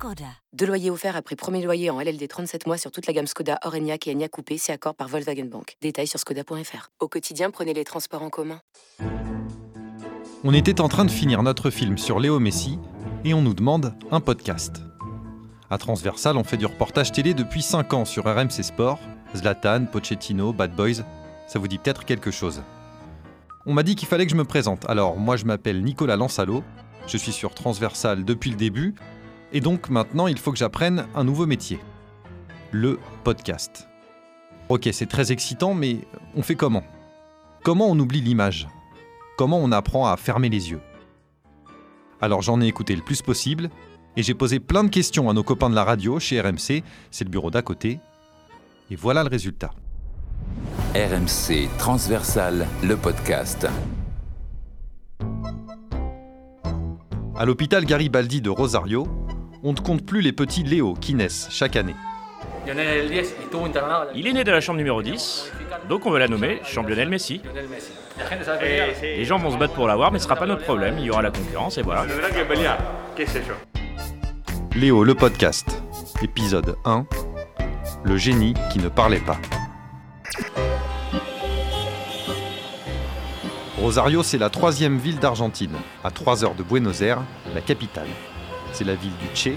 Skoda. Deux loyers offerts après premier loyer en LLD 37 mois sur toute la gamme Skoda, Orenia et Enya Coupé, c'est accord par Volkswagen Bank. Détails sur skoda.fr. Au quotidien, prenez les transports en commun. On était en train de finir notre film sur Léo Messi et on nous demande un podcast. À Transversal, on fait du reportage télé depuis 5 ans sur RMC Sport. Zlatan, Pochettino, Bad Boys, ça vous dit peut-être quelque chose. On m'a dit qu'il fallait que je me présente. Alors, moi je m'appelle Nicolas Lansalo, je suis sur Transversal depuis le début, et donc maintenant il faut que j'apprenne un nouveau métier. Le podcast. Ok, c'est très excitant, mais on fait comment? Comment on oublie l'image? Comment on apprend à fermer les yeux? Alors j'en ai écouté le plus possible, et j'ai posé plein de questions à nos copains de la radio chez RMC, c'est le bureau d'à côté. Et voilà le résultat. RMC Transversal, le podcast. À l'hôpital Garibaldi de Rosario, on ne compte plus les petits Léo qui naissent chaque année. Il est né de la chambre numéro 10, donc on va la nommer Championnel Messi. Et les gens vont se battre pour l'avoir, mais ce sera pas notre problème, il y aura la concurrence et voilà. Léo le podcast, épisode 1, le génie qui ne parlait pas. Rosario, c'est la troisième ville d'Argentine, à 3 heures de Buenos Aires, la capitale. C'est la ville du Che.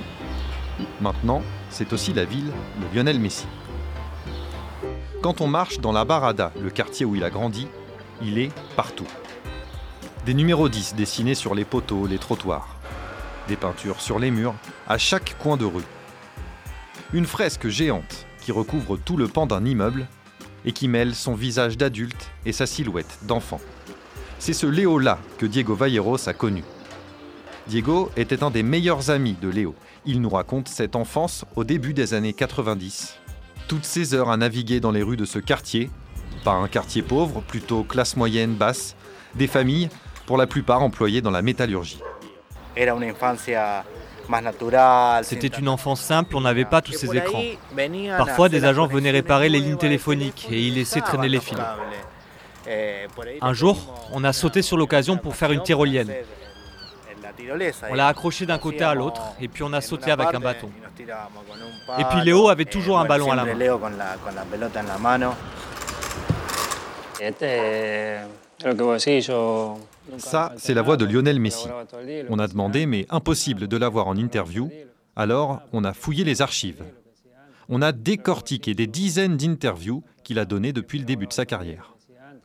Maintenant, c'est aussi la ville de Lionel Messi. Quand on marche dans la Barada, le quartier où il a grandi, il est partout. Des numéros 10 dessinés sur les poteaux, les trottoirs. Des peintures sur les murs, à chaque coin de rue. Une fresque géante qui recouvre tout le pan d'un immeuble et qui mêle son visage d'adulte et sa silhouette d'enfant. C'est ce Léo-là que Diego Valleros a connu. Diego était un des meilleurs amis de Léo. Il nous raconte cette enfance au début des années 90. Toutes ces heures à naviguer dans les rues de ce quartier, pas un quartier pauvre, plutôt classe moyenne basse, des familles, pour la plupart employées dans la métallurgie. C'était une enfance simple, on n'avait pas tous ces écrans. Parfois, des agents venaient réparer les lignes téléphoniques et y laissaient traîner les fils. Un jour, on a sauté sur l'occasion pour faire une tyrolienne. On l'a accroché d'un côté à l'autre et puis on a sauté avec un bâton. Et puis Léo avait toujours un ballon à la main. Ça, c'est la voix de Lionel Messi. On a demandé, mais impossible de l'avoir en interview, alors on a fouillé les archives. On a décortiqué des dizaines d'interviews qu'il a données depuis le début de sa carrière.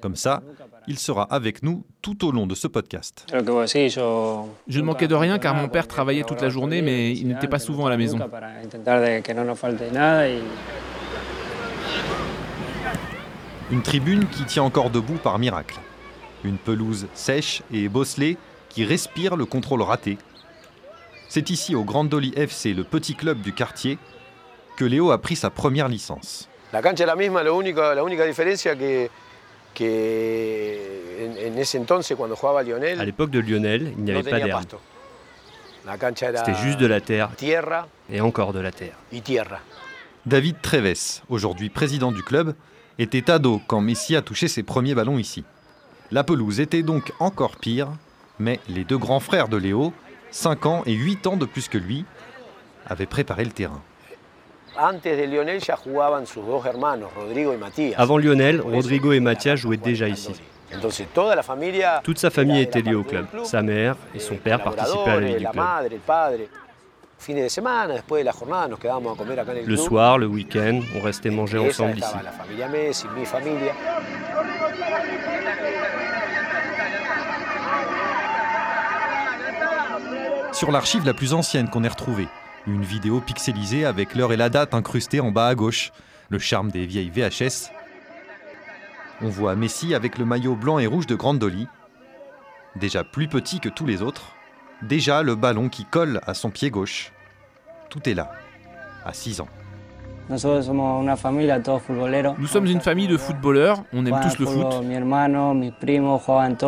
Comme ça, il sera avec nous tout au long de ce podcast. Je ne manquais de rien car mon père travaillait toute la journée, mais il n'était pas souvent à la maison. Une tribune qui tient encore debout par miracle. Une pelouse sèche et bosselée qui respire le contrôle raté. C'est ici au Grandoli FC, le petit club du quartier, que Léo a pris sa première licence. La cancha est la même, la única, la única diferencia que que en, en ese entonces cuando jugaba Lionel À l'époque de Lionel, il n'y no avait pas d'herbe. C'était juste de la terre tierra et encore de la terre. y tierra. David Treves, aujourd'hui président du club, était ado quand Messi a touché ses premiers ballons ici. La pelouse était donc encore pire, mais les deux grands frères de Léo, 5 ans et 8 ans de plus que lui, avaient préparé le terrain. Avant Lionel, Rodrigo et Mathias jouaient déjà ici. Toute sa famille était liée au club. Sa mère et son père participaient à la vie du club. Le soir, le week-end, on restait manger ensemble ici. Sur l'archive la plus ancienne qu'on ait retrouvée, une vidéo pixelisée avec l'heure et la date incrustée en bas à gauche, le charme des vieilles VHS. On voit Messi avec le maillot blanc et rouge de Grandoli, déjà plus petit que tous les autres, déjà le ballon qui colle à son pied gauche. Tout est là, à 6 ans. Nous sommes une famille de footballeurs, on aime tous le foot.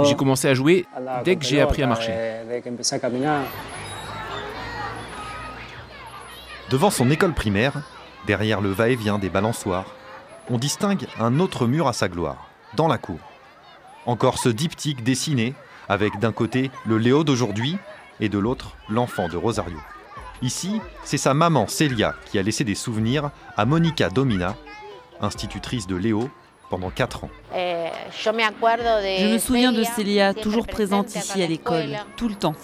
J'ai commencé à jouer dès que j'ai appris à marcher. Devant son école primaire, derrière le va-et-vient des balançoires, on distingue un autre mur à sa gloire, dans la cour. Encore ce diptyque dessiné, avec d'un côté le Léo d'aujourd'hui et de l'autre l'enfant de Rosario. Ici, c'est sa maman Célia qui a laissé des souvenirs à Monica Domina, institutrice de Léo pendant 4 ans. Eh, Je me souviens de Célia, toujours présente ici à l'école, tout le temps.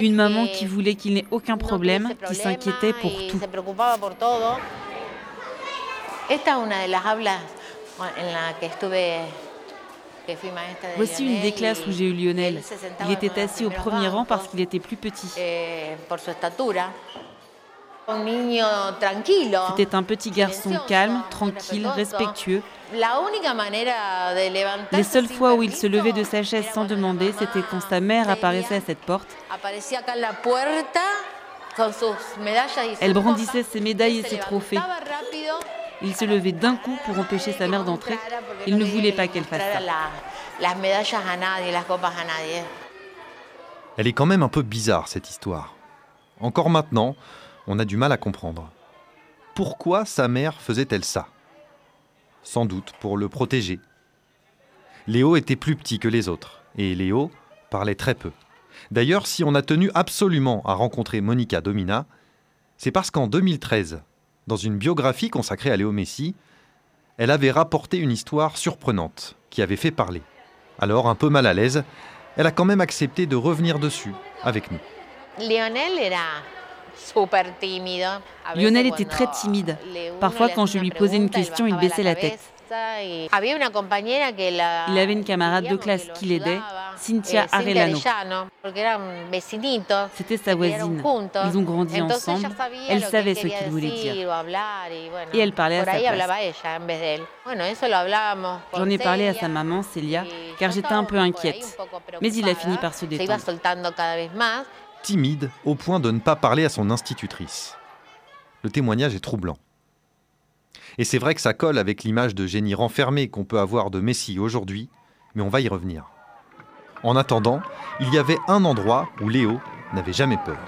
Une maman qui voulait qu'il n'ait aucun problème, qui s'inquiétait pour tout. Voici une des classes où j'ai eu Lionel. Il était assis au premier rang parce qu'il était plus petit. Eh, C'était un petit garçon calme, tranquille, respectueux. Les seules fois où il se levait de sa chaise sans demander, c'était quand sa mère apparaissait à cette porte. Elle brandissait ses médailles et ses trophées. Il se levait d'un coup pour empêcher sa mère d'entrer. Il ne voulait pas qu'elle fasse ça. Elle est quand même un peu bizarre, cette histoire. Encore maintenant, on a du mal à comprendre. Pourquoi sa mère faisait-elle ça? Sans doute pour le protéger. Léo était plus petit que les autres, et Léo parlait très peu. D'ailleurs, si on a tenu absolument à rencontrer Monica Domina, c'est parce qu'en 2013, dans une biographie consacrée à Léo Messi, elle avait rapporté une histoire surprenante qui avait fait parler. Alors, un peu mal à l'aise, elle a quand même accepté de revenir dessus avec nous. Lionel était très timide. Parfois, quand je lui posais une question, il baissait la tête. Il avait une camarade de classe qui l'aidait, Cynthia Arellano. C'était sa voisine. Ils ont grandi ensemble. Elle savait ce qu'il voulait dire. Et elle parlait à sa place. J'en ai parlé à sa maman, Celia, car j'étais un peu inquiète. Mais il a fini par se détendre. Timide au point de ne pas parler à son institutrice. Le témoignage est troublant. Et c'est vrai que ça colle avec l'image de génie renfermé qu'on peut avoir de Messi aujourd'hui, mais on va y revenir. En attendant, il y avait un endroit où Léo n'avait jamais peur.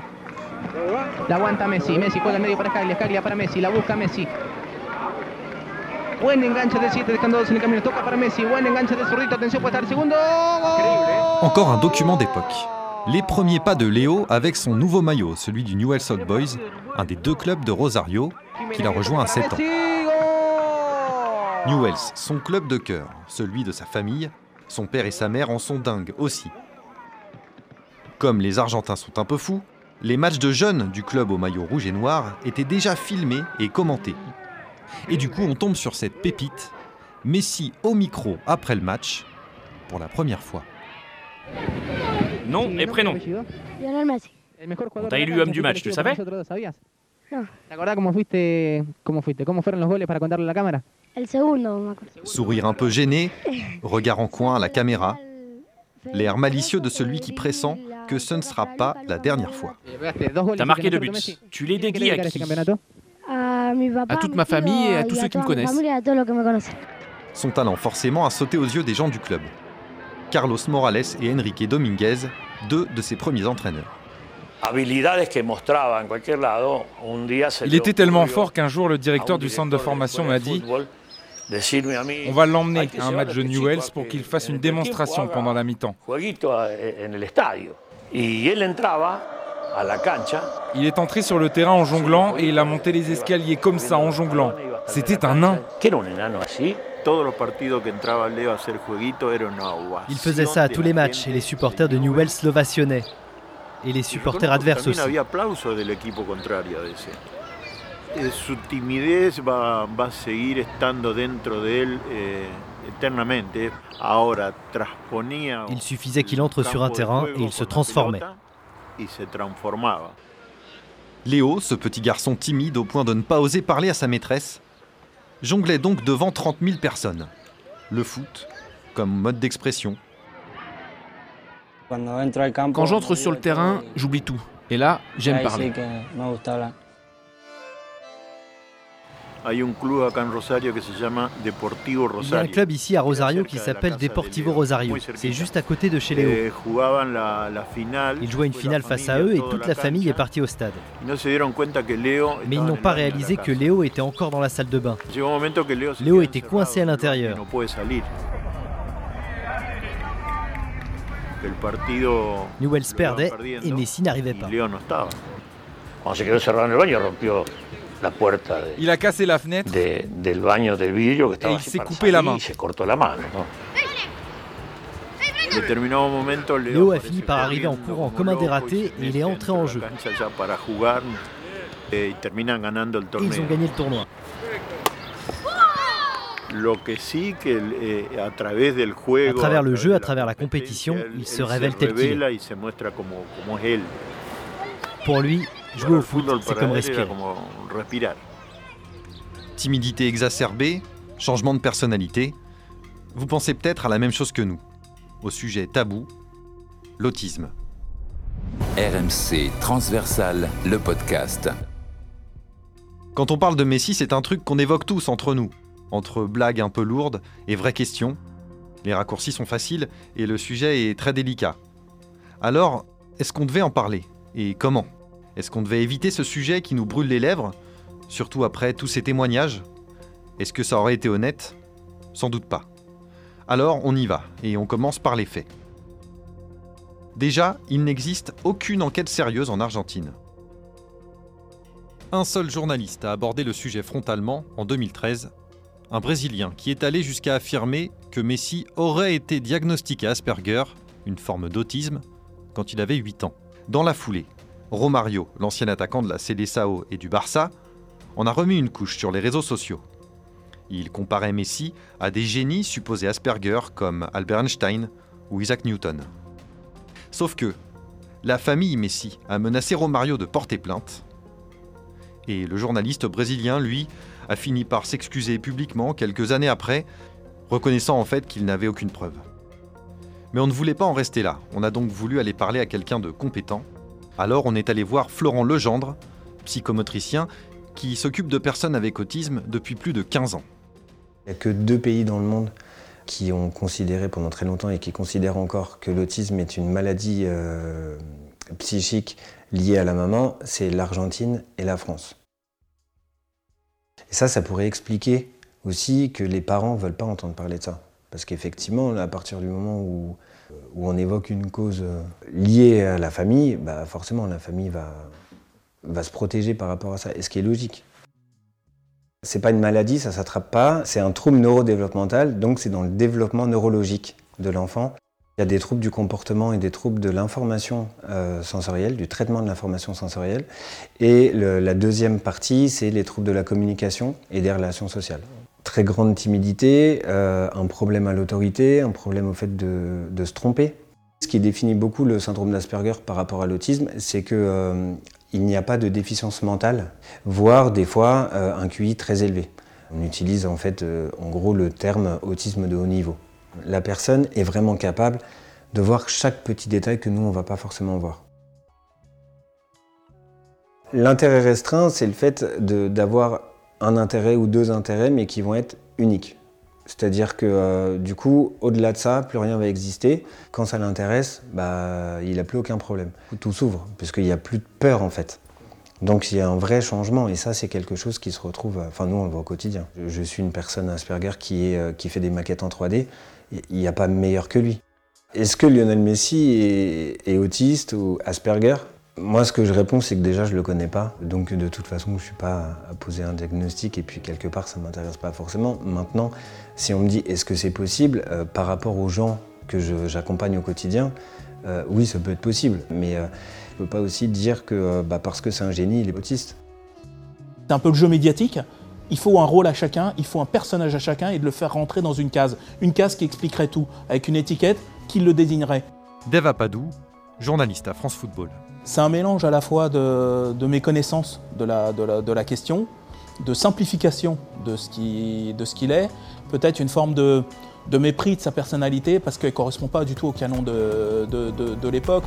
Encore un document d'époque. Les premiers pas de Léo avec son nouveau maillot, celui du Newell's Old Boys, un des deux clubs de Rosario, qu'il a rejoint à 7 ans. Newells, son club de cœur, celui de sa famille, son père et sa mère en sont dingues aussi. Comme les Argentins sont un peu fous, les matchs de jeunes du club au maillot rouge et noir étaient déjà filmés et commentés. Et du coup, on tombe sur cette pépite, Messi au micro après le match, pour la première fois. Nom et prénom. On t'a élu homme du match, tu savais Sourire un peu gêné, regard en coin à la caméra, l'air malicieux de celui qui pressent que ce ne sera pas la dernière fois. T'as marqué deux buts. Tu les dédies à qui À toute ma famille et à tous ceux qui me connaissent. Son talent forcément a sauté aux yeux des gens du club. Carlos Morales et Enrique Dominguez, deux de ses premiers entraîneurs. Il était tellement fort qu'un jour le directeur du centre de formation m'a dit on va l'emmener à un match de Newells pour qu'il fasse une démonstration pendant la mi-temps. Il est entré sur le terrain en jonglant et il a monté les escaliers comme ça en jonglant. C'était un nain. Il faisait ça à tous les matchs et les supporters de Newells l'ovationnaient et les supporters adverses aussi. Su timidez va, va a seguir estando dentro de él eh, eternamente. Ahora transponía. Il suffisait qu'il entre sur un terrain et il se transformait. Y se transformaba. Léo, ce petit garçon timide au point de ne pas oser parler à sa maîtresse, jonglait donc devant 30 000 personnes. Le foot, comme mode d'expression, quand j'entre sur le terrain, j'oublie tout. Et là, j'aime parler. Il y a un club ici à Rosario qui s'appelle Deportivo Rosario. C'est juste à côté de chez Léo. Eh, Il jouait une finale face à eux et toute la famille est partie au stade. Mais ils n'ont pas réalisé que Léo était encore dans la salle de bain. Léo était coincé à l'intérieur. Newells perdait et Messi n'arrivait pas. Il a cassé la fenêtre et il s'est coupé la main. Léo a fini par arriver en courant comme un dératé et il est entré en jeu. Et ils ont gagné le tournoi. À travers le jeu, à travers la compétition, il se révèle tel qu'il est. Pour lui, jouer au foot, c'est comme respirer. Timidité exacerbée, changement de personnalité. Vous pensez peut-être à la même chose que nous, au sujet tabou, l'autisme. RMC Transversal, le podcast. Quand on parle de Messi, c'est un truc qu'on évoque tous entre nous, entre blagues un peu lourdes et vraies questions. Les raccourcis sont faciles et le sujet est très délicat. Alors, est-ce qu'on devait en parler? Et comment? Est-ce qu'on devait éviter ce sujet qui nous brûle les lèvres Surtout après tous ces témoignages? Est-ce que ça aurait été honnête? Sans doute pas. Alors on y va, et on commence par les faits. Déjà, il n'existe aucune enquête sérieuse en Argentine. Un seul journaliste a abordé le sujet frontalement en 2013 un Brésilien qui est allé jusqu'à affirmer que Messi aurait été diagnostiqué Asperger, une forme d'autisme, quand il avait 8 ans. Dans la foulée, Romario, l'ancien attaquant de la Seleção et du Barça, en a remis une couche sur les réseaux sociaux. Il comparait Messi à des génies supposés Asperger comme Albert Einstein ou Isaac Newton. Sauf que la famille Messi a menacé Romario de porter plainte. Et le journaliste brésilien, lui, a fini par s'excuser publiquement quelques années après, reconnaissant en fait qu'il n'avait aucune preuve. Mais on ne voulait pas en rester là, on a donc voulu aller parler à quelqu'un de compétent. Alors on est allé voir Florent Legendre, psychomotricien, qui s'occupe de personnes avec autisme depuis plus de 15 ans. Il n'y a que deux pays dans le monde qui ont considéré pendant très longtemps et qui considèrent encore que l'autisme est une maladie euh, psychique liée à la maman, c'est l'Argentine et la France. Et ça, ça pourrait expliquer aussi que les parents ne veulent pas entendre parler de ça. Parce qu'effectivement, à partir du moment où, où, on évoque une cause euh, liée à la famille, bah forcément la famille va, se protéger par rapport à ça, et ce qui est logique. C'est pas une maladie, ça s'attrape pas, c'est un trouble neurodéveloppemental, donc c'est dans le développement neurologique de l'enfant. Il y a des troubles du comportement et des troubles de l'information euh, sensorielle, du traitement de l'information sensorielle. Et la deuxième partie, c'est les troubles de la communication et des relations sociales. Très grande timidité, euh, un problème à l'autorité, un problème au fait de, se tromper. Ce qui définit beaucoup le syndrome d'Asperger par rapport à l'autisme, c'est qu'il euh, n'y a pas de déficience mentale, voire des fois un QI très élevé. On utilise en fait en gros le terme autisme de haut niveau la personne est vraiment capable de voir chaque petit détail que nous, on ne va pas forcément voir. L'intérêt restreint, c'est le fait d'avoir un intérêt ou deux intérêts, mais qui vont être uniques. C'est-à-dire que euh, du coup, au-delà de ça, plus rien va exister. Quand ça l'intéresse, bah, il n'a plus aucun problème. Tout s'ouvre, puisqu'il n'y a plus de peur en fait. Donc il y a un vrai changement et ça c'est quelque chose qui se retrouve, enfin nous on le voit au quotidien. Je suis une personne Asperger qui, euh, qui fait des maquettes en 3D il n'y a pas meilleur que lui. Est-ce que Lionel Messi est, autiste ou Asperger? Moi, ce que je réponds, c'est que déjà, je ne le connais pas. Donc, de toute façon, je ne suis pas à poser un diagnostic et puis, quelque part, ça ne m'intéresse pas forcément. Maintenant, si on me dit est-ce que c'est possible euh, par rapport aux gens que j'accompagne au quotidien, euh, oui, ça peut être possible. Mais euh, je ne peux pas aussi dire que bah, parce que c'est un génie, il est autiste. C'est un peu le jeu médiatique il faut un rôle à chacun, il faut un personnage à chacun et de le faire rentrer dans une case. Une case qui expliquerait tout, avec une étiquette qui le désignerait. Deva Padou, journaliste à France Football. C'est un mélange à la fois de, mes connaissances de la, de, la, question, de simplification de ce qu'il est, peut-être une forme de, mépris de sa personnalité parce qu'elle ne correspond pas du tout au canon de l'époque.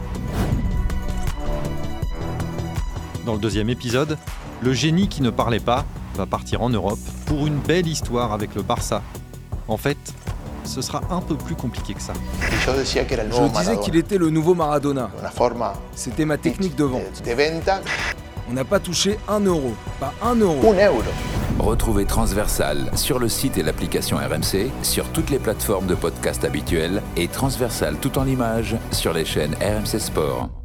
Dans le deuxième épisode, le génie qui ne parlait pas va partir en Europe pour une belle histoire avec le Barça. En fait, ce sera un peu plus compliqué que ça. Je disais qu'il était le nouveau Maradona. C'était ma technique de vente. On n'a pas touché un euro, pas un euro. Retrouvez Transversal sur le site et l'application RMC, sur toutes les plateformes de podcast habituelles et Transversal tout en images sur les chaînes RMC Sport.